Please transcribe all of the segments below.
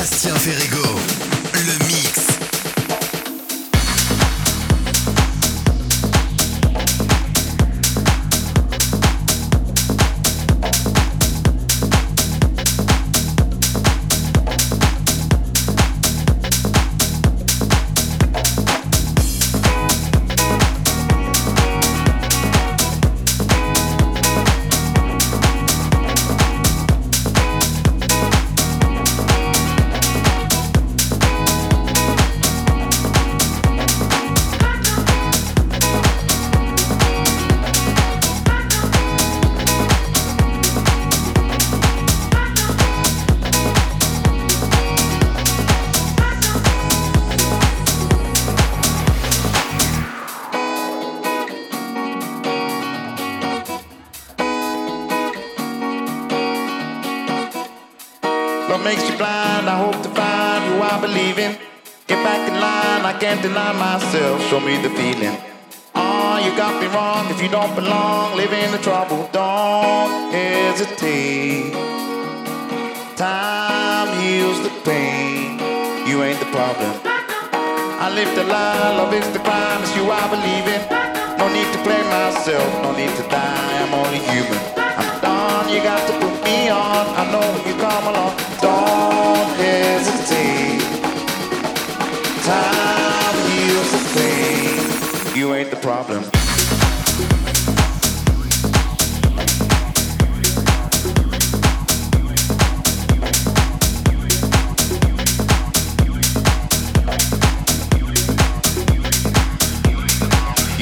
Bastien Ferrego.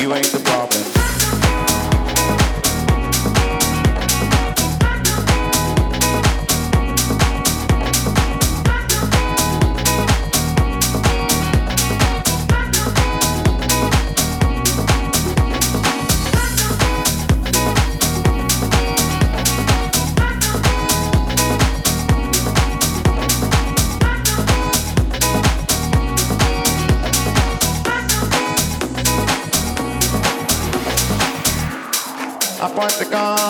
You ain't the problem.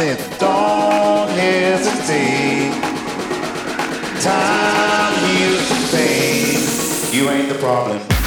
passing. Don't hesitate. Time heals the pain. You ain't the problem.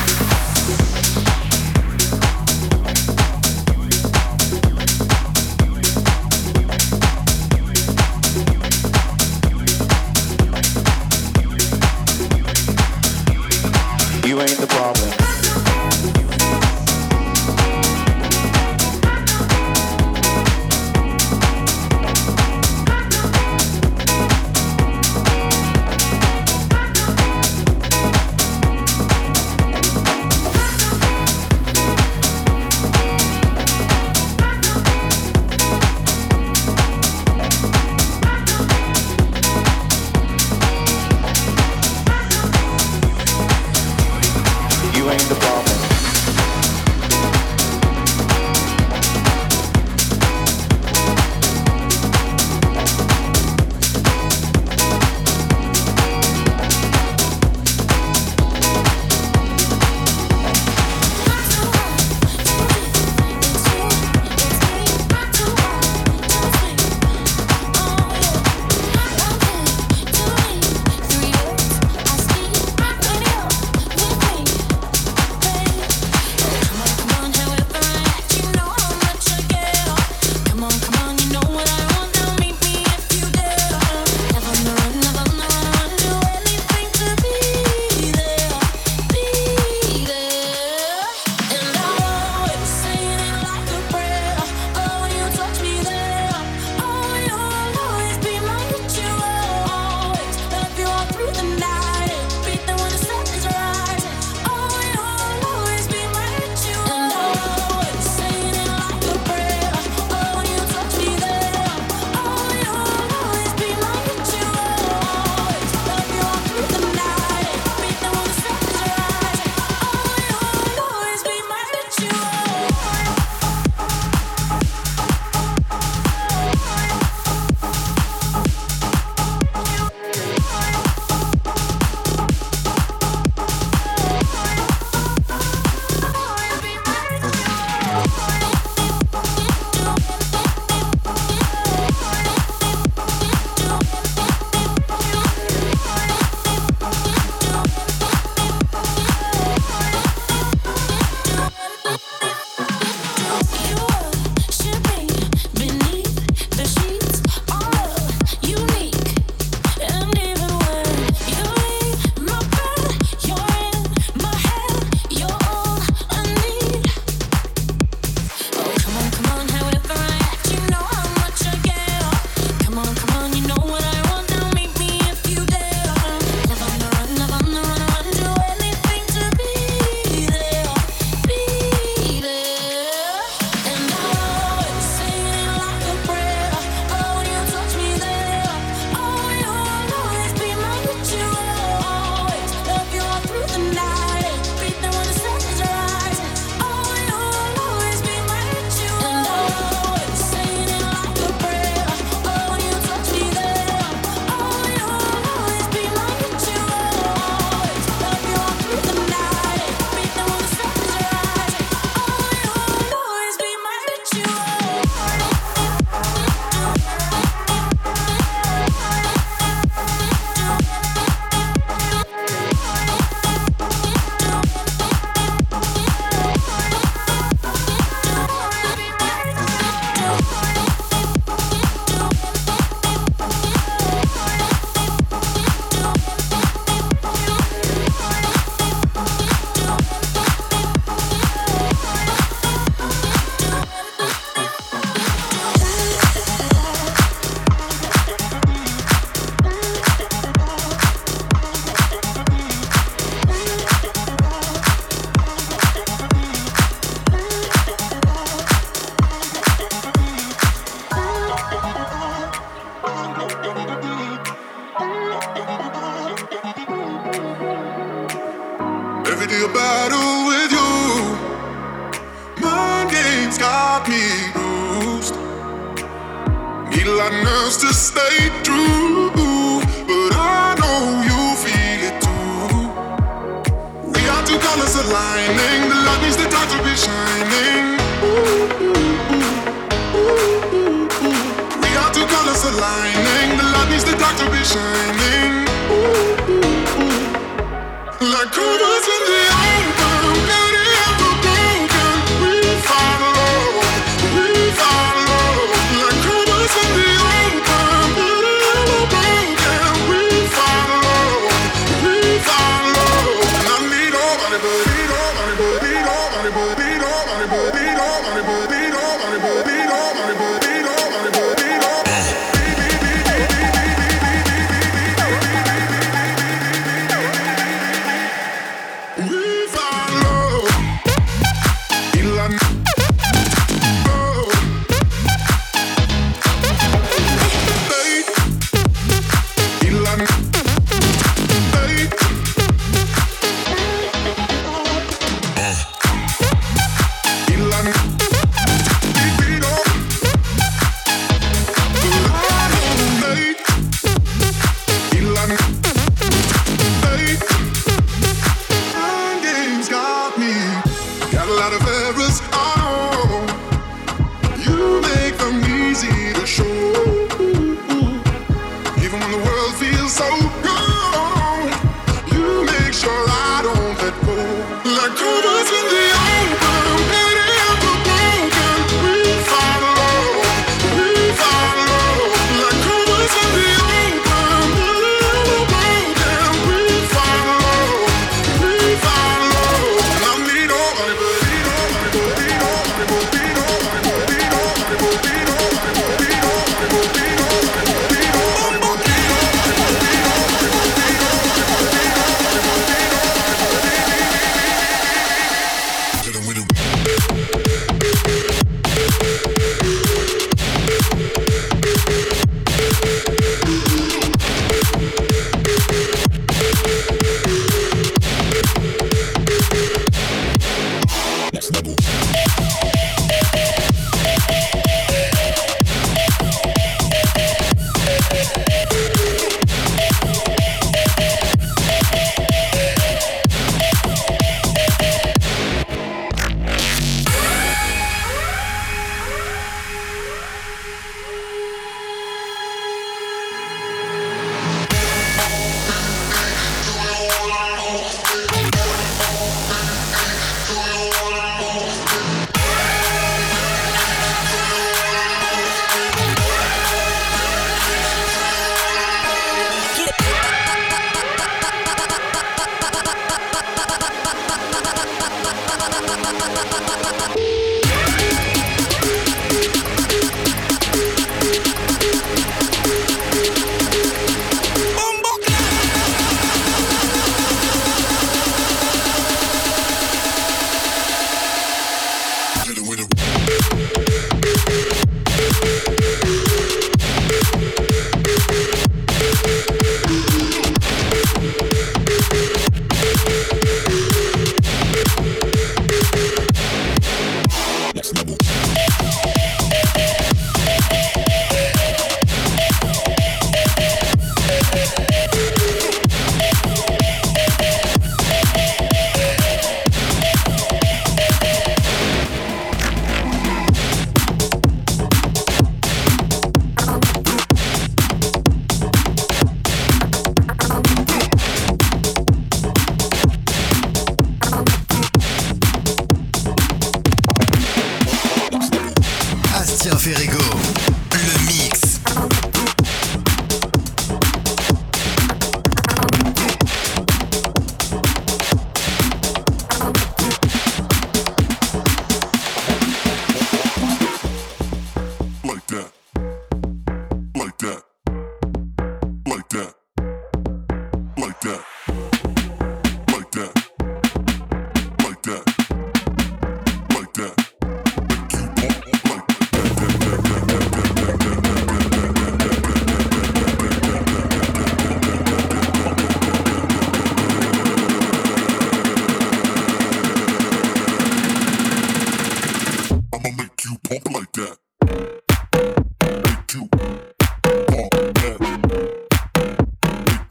errors. I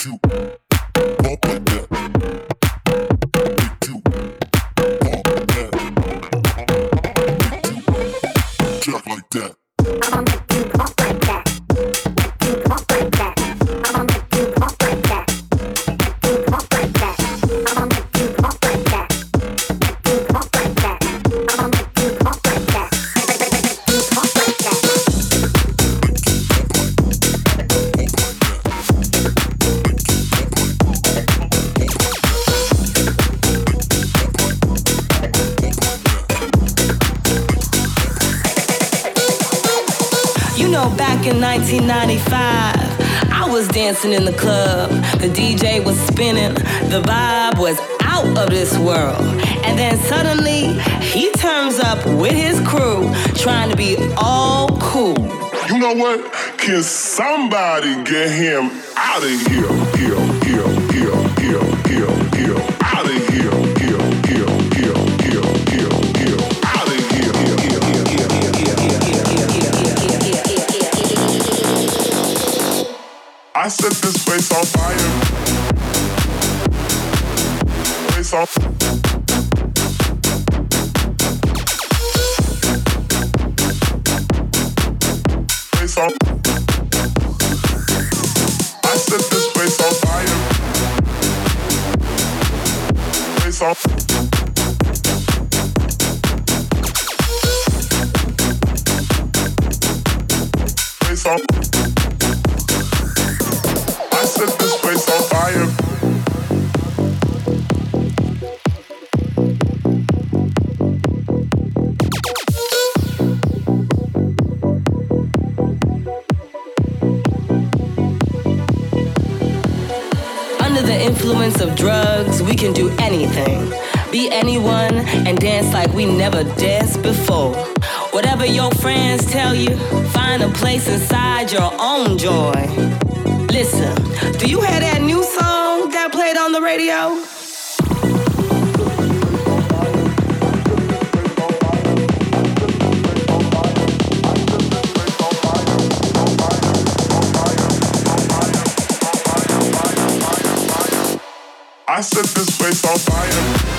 you. drugs, we can do anything. Be anyone and dance like we never danced before. Whatever your friends tell you, find a place inside your own joy. Listen, do you hear that new song that played on the radio? I set this place on fire.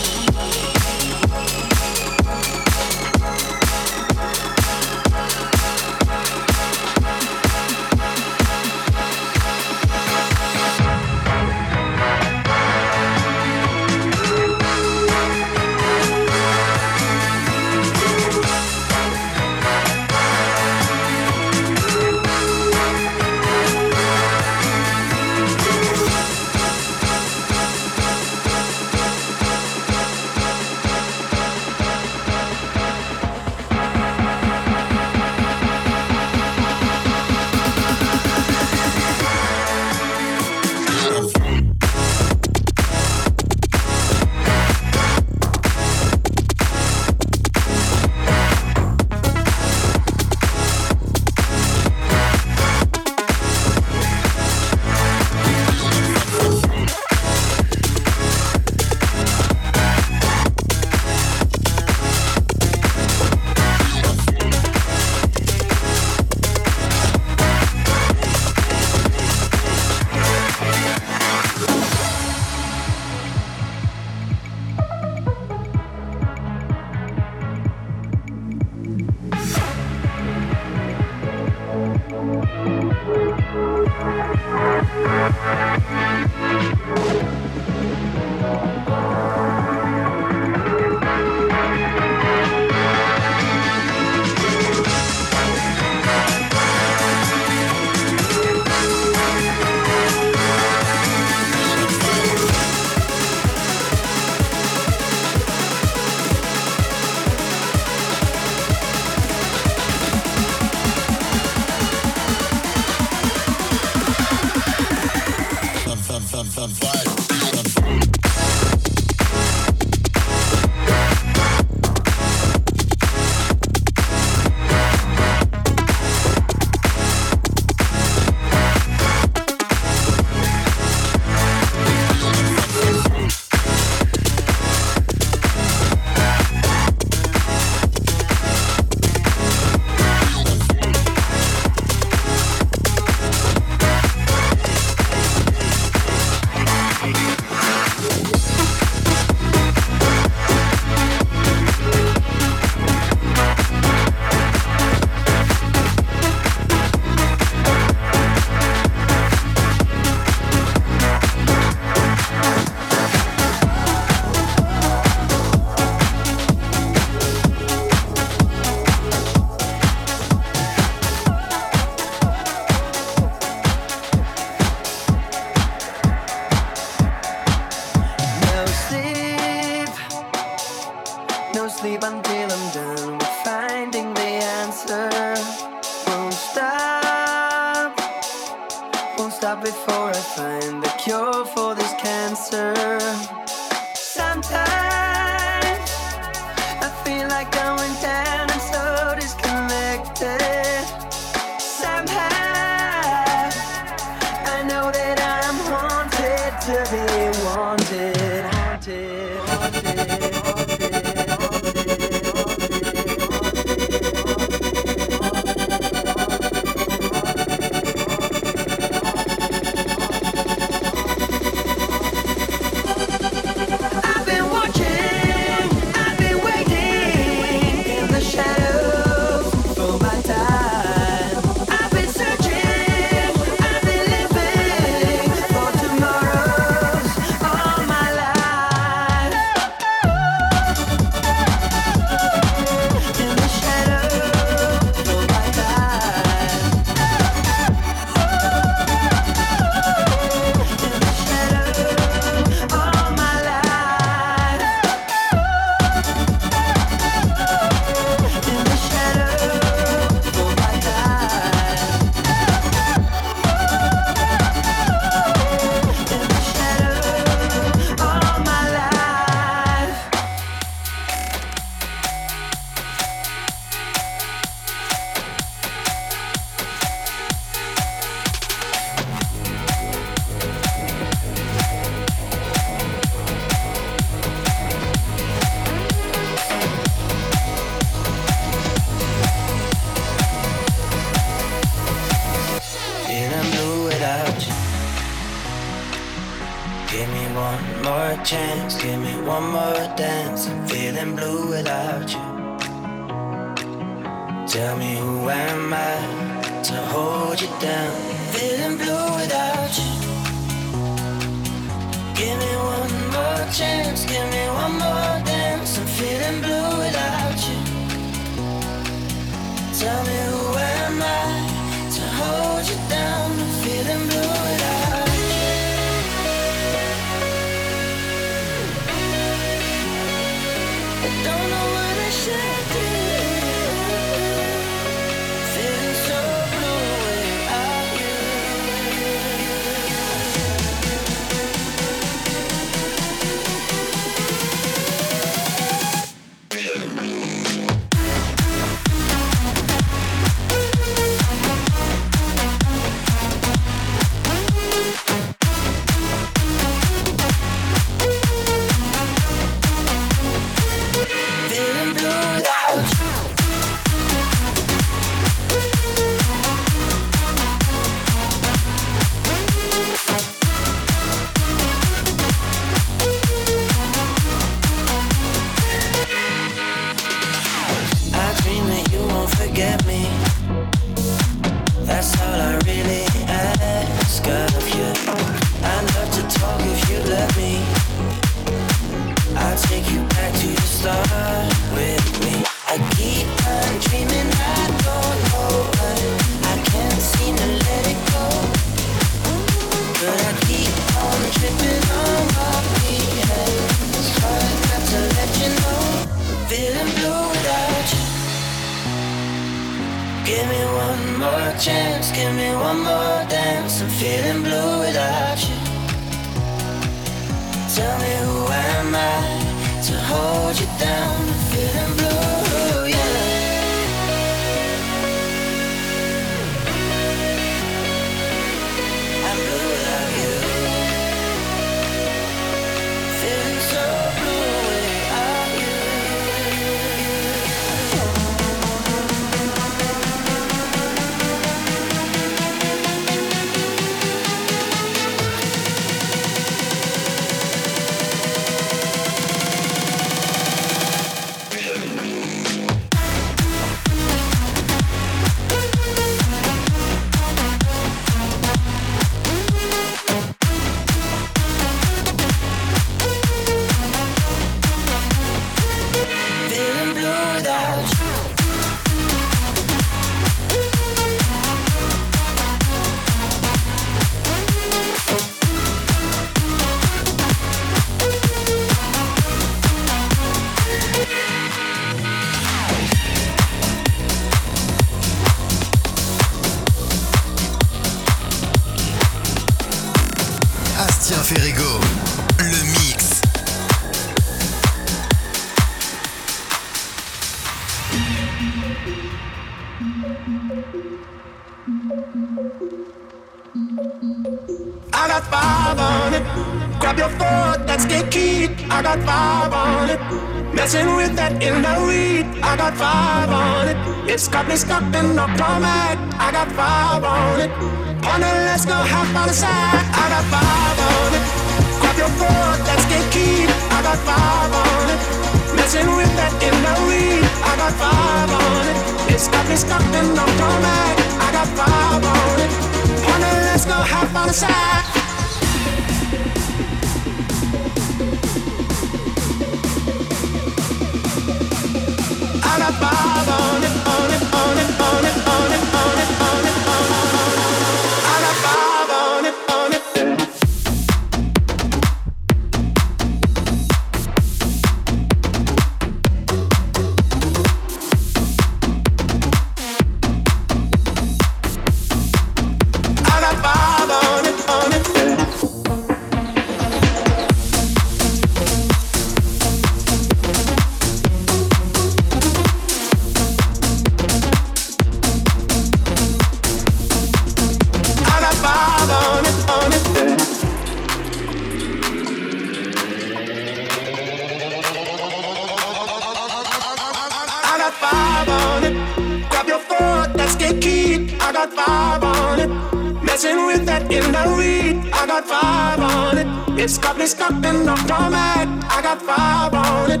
It's got me stuck in the format. I got five on it.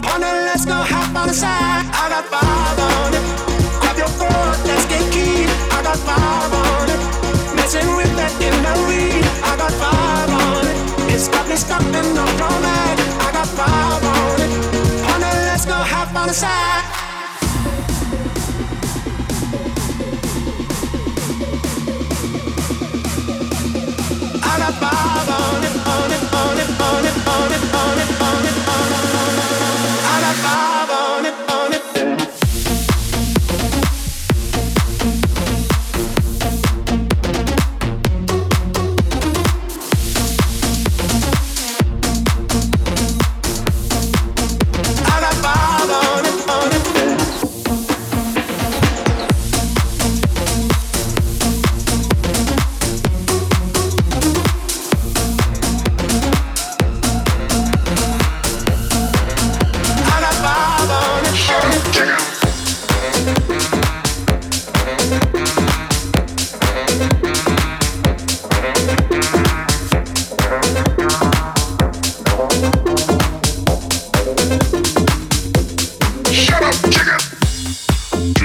Partner, let's go half on the side. I got five on it. Grab your foot, let's get keyed. I got five on it. Messing with that in the weed. I got five on it. It's got me stuck in the format. I got five on it. Partner, let's go half on the side.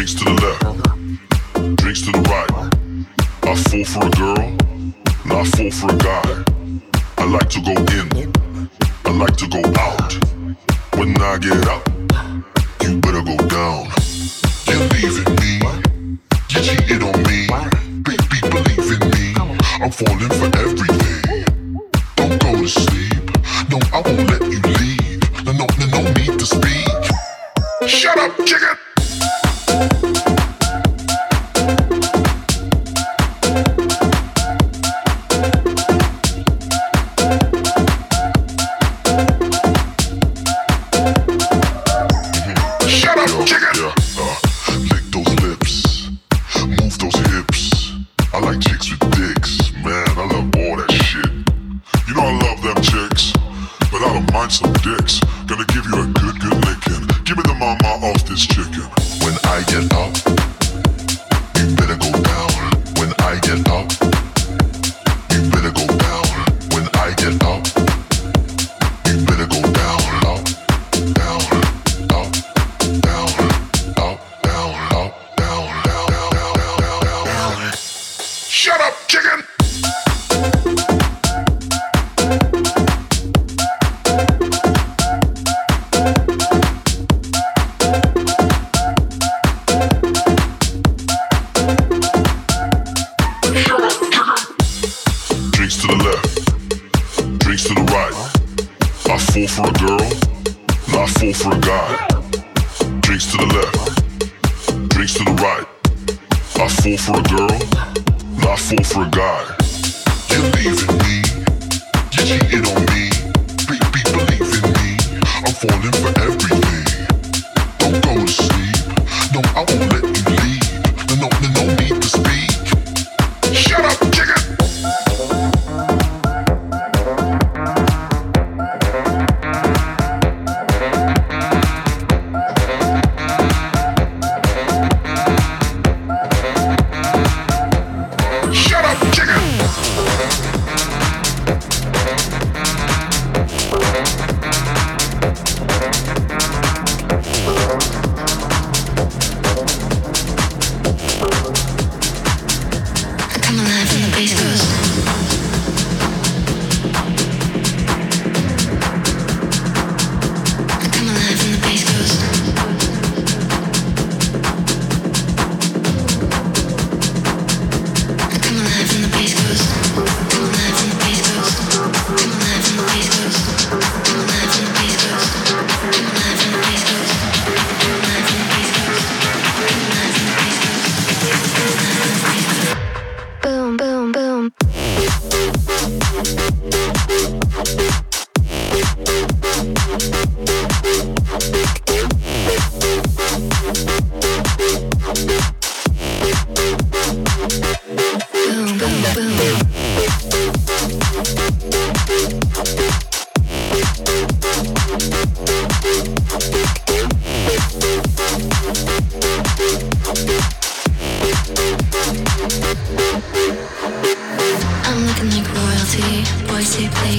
Drinks to the left, drinks to the right. I fall for a girl, not fall for a guy. I like to go in, I like to go out. When I get up, you better go down. You leaving me, you cheated on me. Baby, believe in me, I'm falling for everything. Don't go to sleep, no, I won't let you leave. No, no, no need to speak. Shut up, chicken! for God. You're leaving me. You're cheating on me. Me. I'm falling for everything. Don't go to sleep. No, I won't let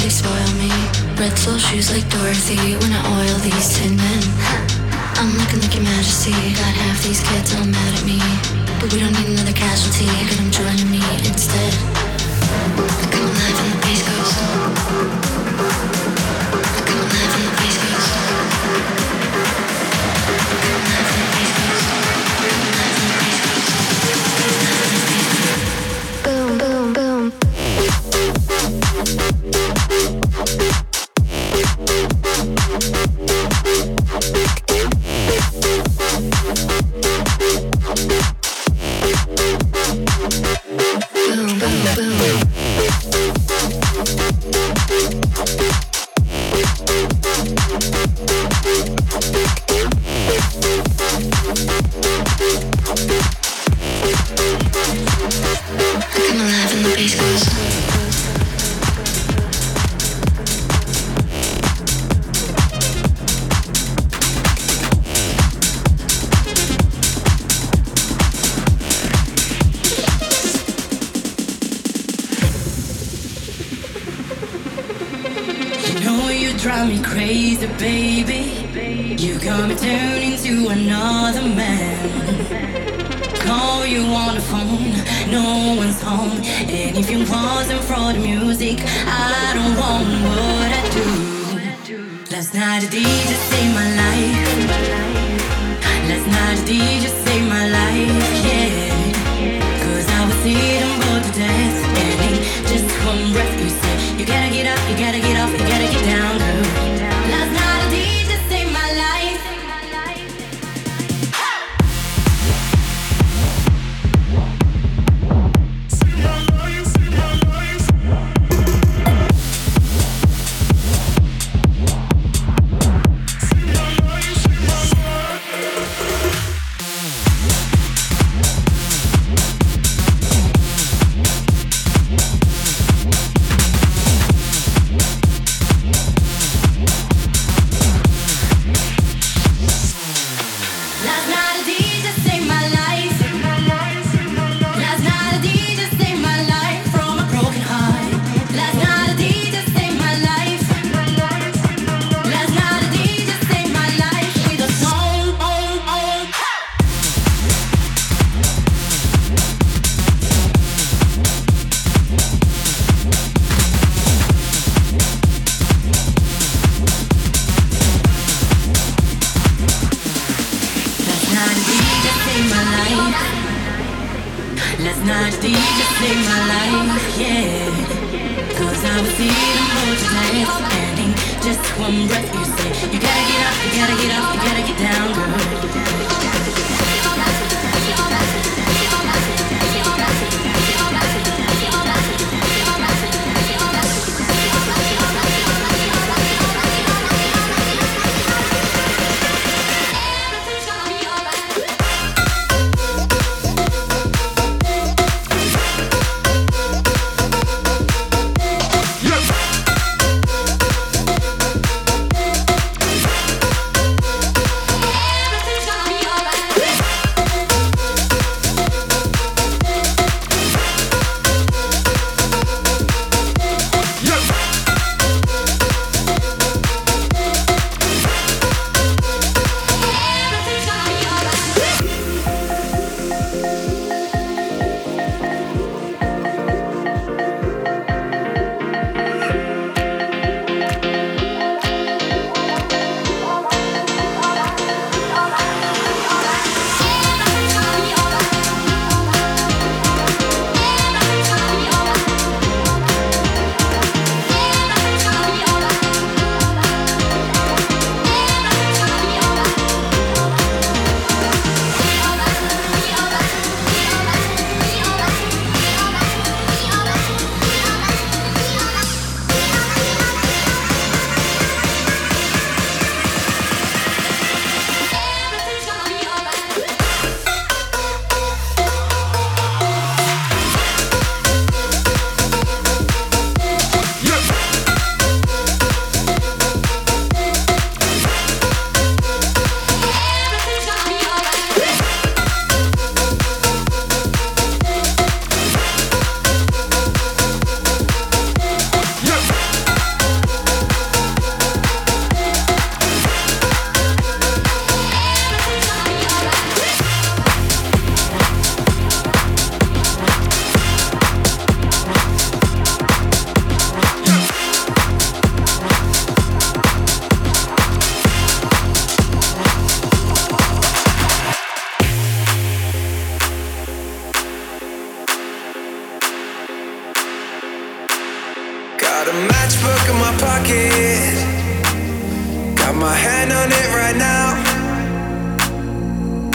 they spoil me. Red sole shoes like Dorothy when I oil these tin men. I'm looking like your majesty. Got half these kids all mad at me. But we don't need another casualty, Could I'm joining me instead. Got a matchbook in my pocket. Got my hand on it right now.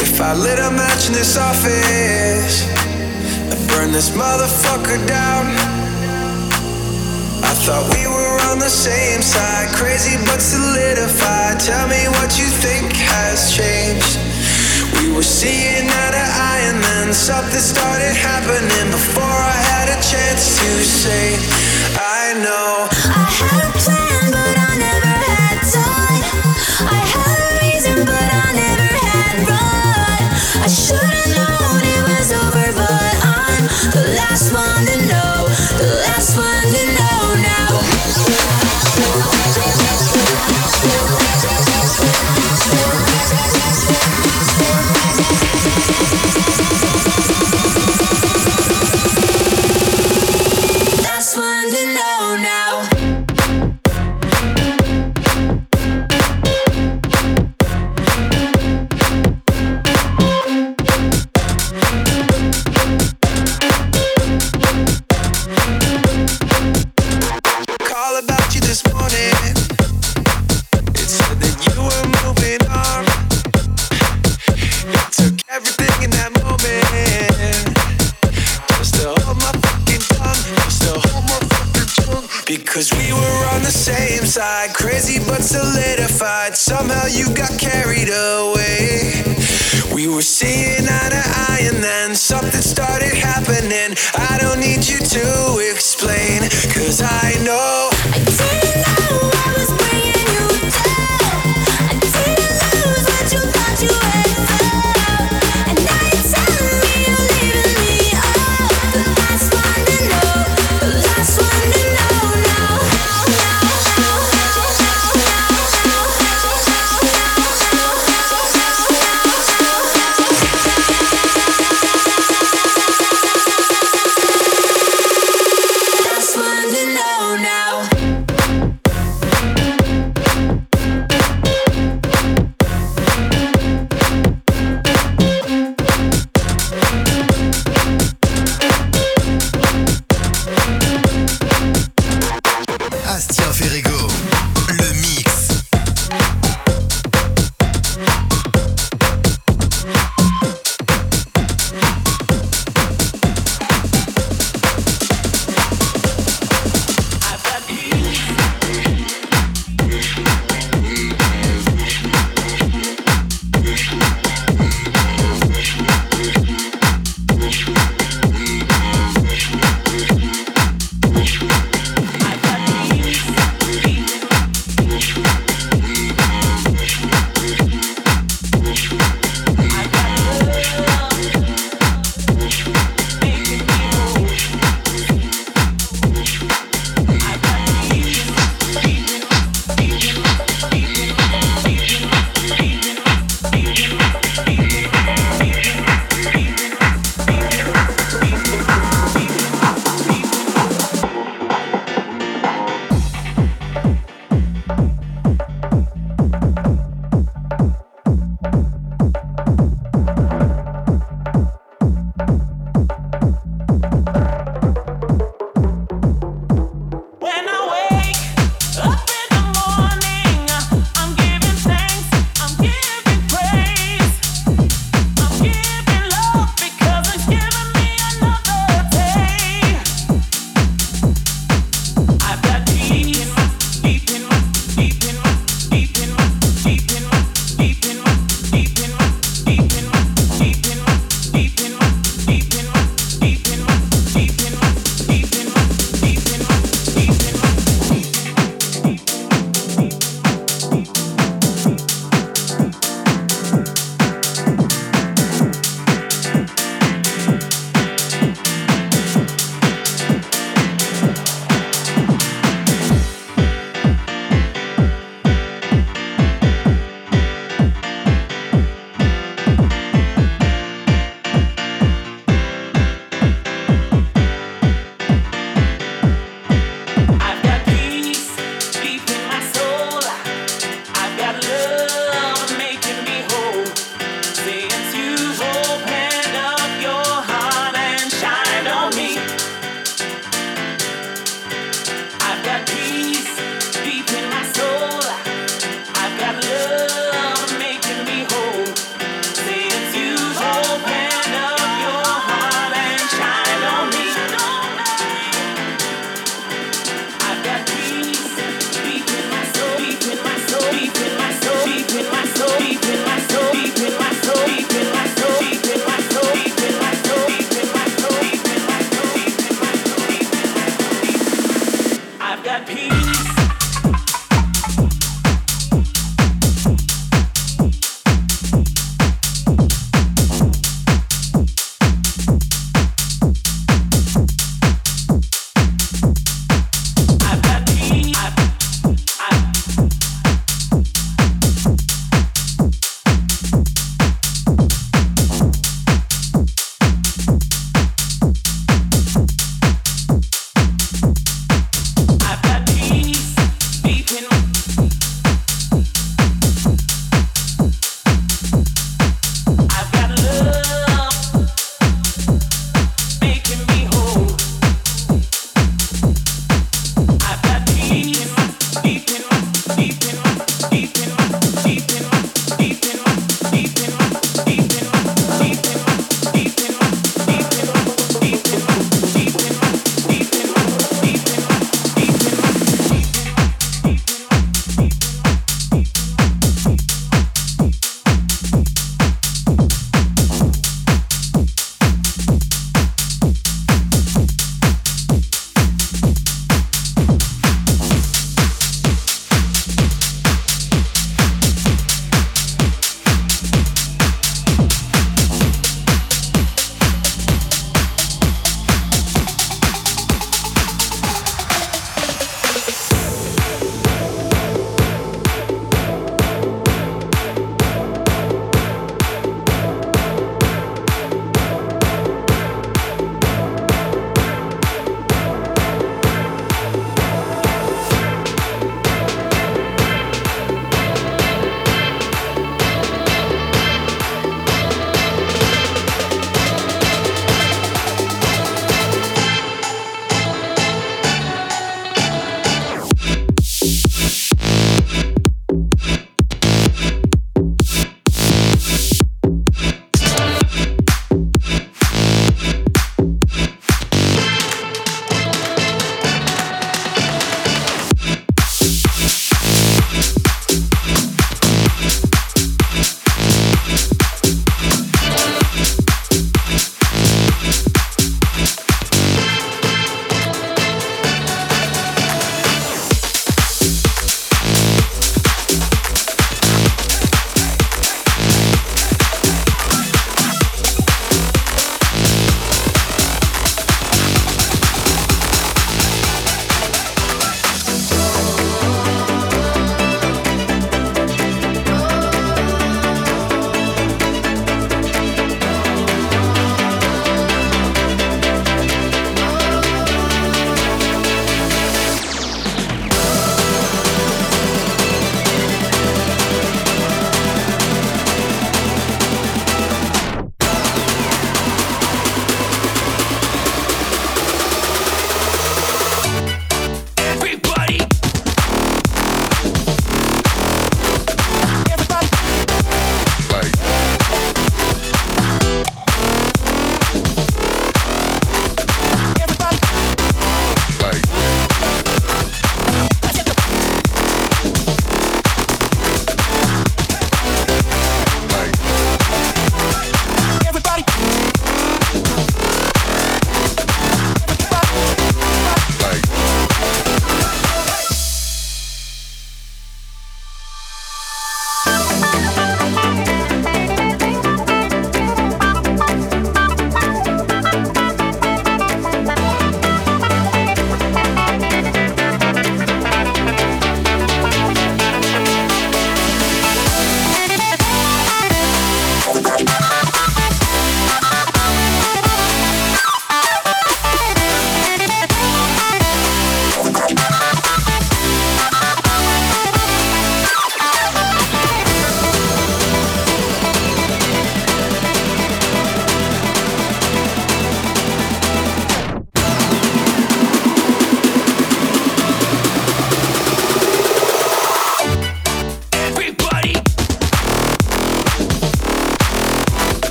If I lit a match in this office and burn this motherfucker down, I thought we were on the same side. Crazy but solidified. Tell me what you think has changed. We were seeing eye to eye, and then something started happening before I had a chance to say know now.